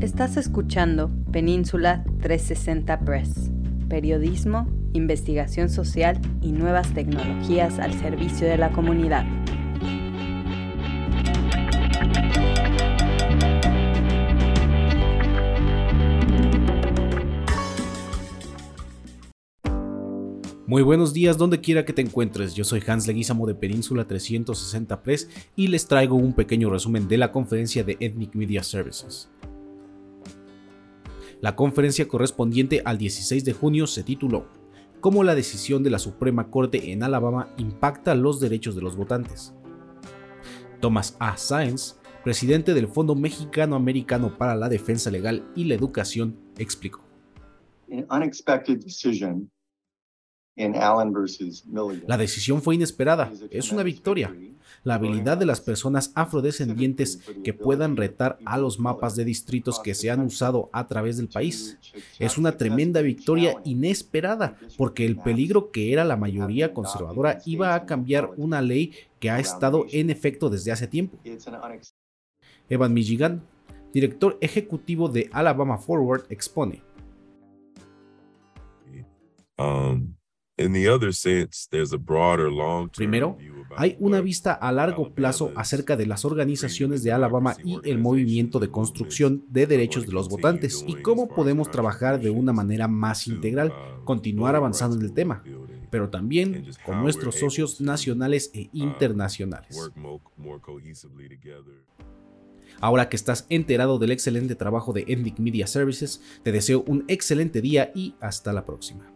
Estás escuchando Península 360 Press, periodismo, investigación social y nuevas tecnologías al servicio de la comunidad. Muy buenos días donde quiera que te encuentres, yo soy Hans Leguizamo de Península 360 Press y les traigo un pequeño resumen de la conferencia de Ethnic Media Services. La conferencia correspondiente al 16 de junio se tituló Cómo la decisión de la Suprema Corte en Alabama impacta los derechos de los votantes. Thomas A. Sáenz, presidente del Fondo Mexicano Americano para la Defensa Legal y la Educación, explicó. La decisión fue inesperada, es una victoria. La habilidad de las personas afrodescendientes que puedan retar a los mapas de distritos que se han usado a través del país. Es una tremenda victoria inesperada, porque el peligro que era la mayoría conservadora iba a cambiar una ley que ha estado en efecto desde hace tiempo. Evan Michigan, director ejecutivo de Alabama Forward, expone. Um, Primero, hay una vista a largo plazo acerca de las organizaciones de Alabama y el movimiento de construcción de derechos de los votantes y cómo podemos trabajar de una manera más integral, uh, continuar avanzando en el tema, pero también con nuestros socios nacionales e uh, internacionales. Ahora que estás enterado del excelente trabajo de Ethnic Media Services, te deseo un excelente día y hasta la próxima.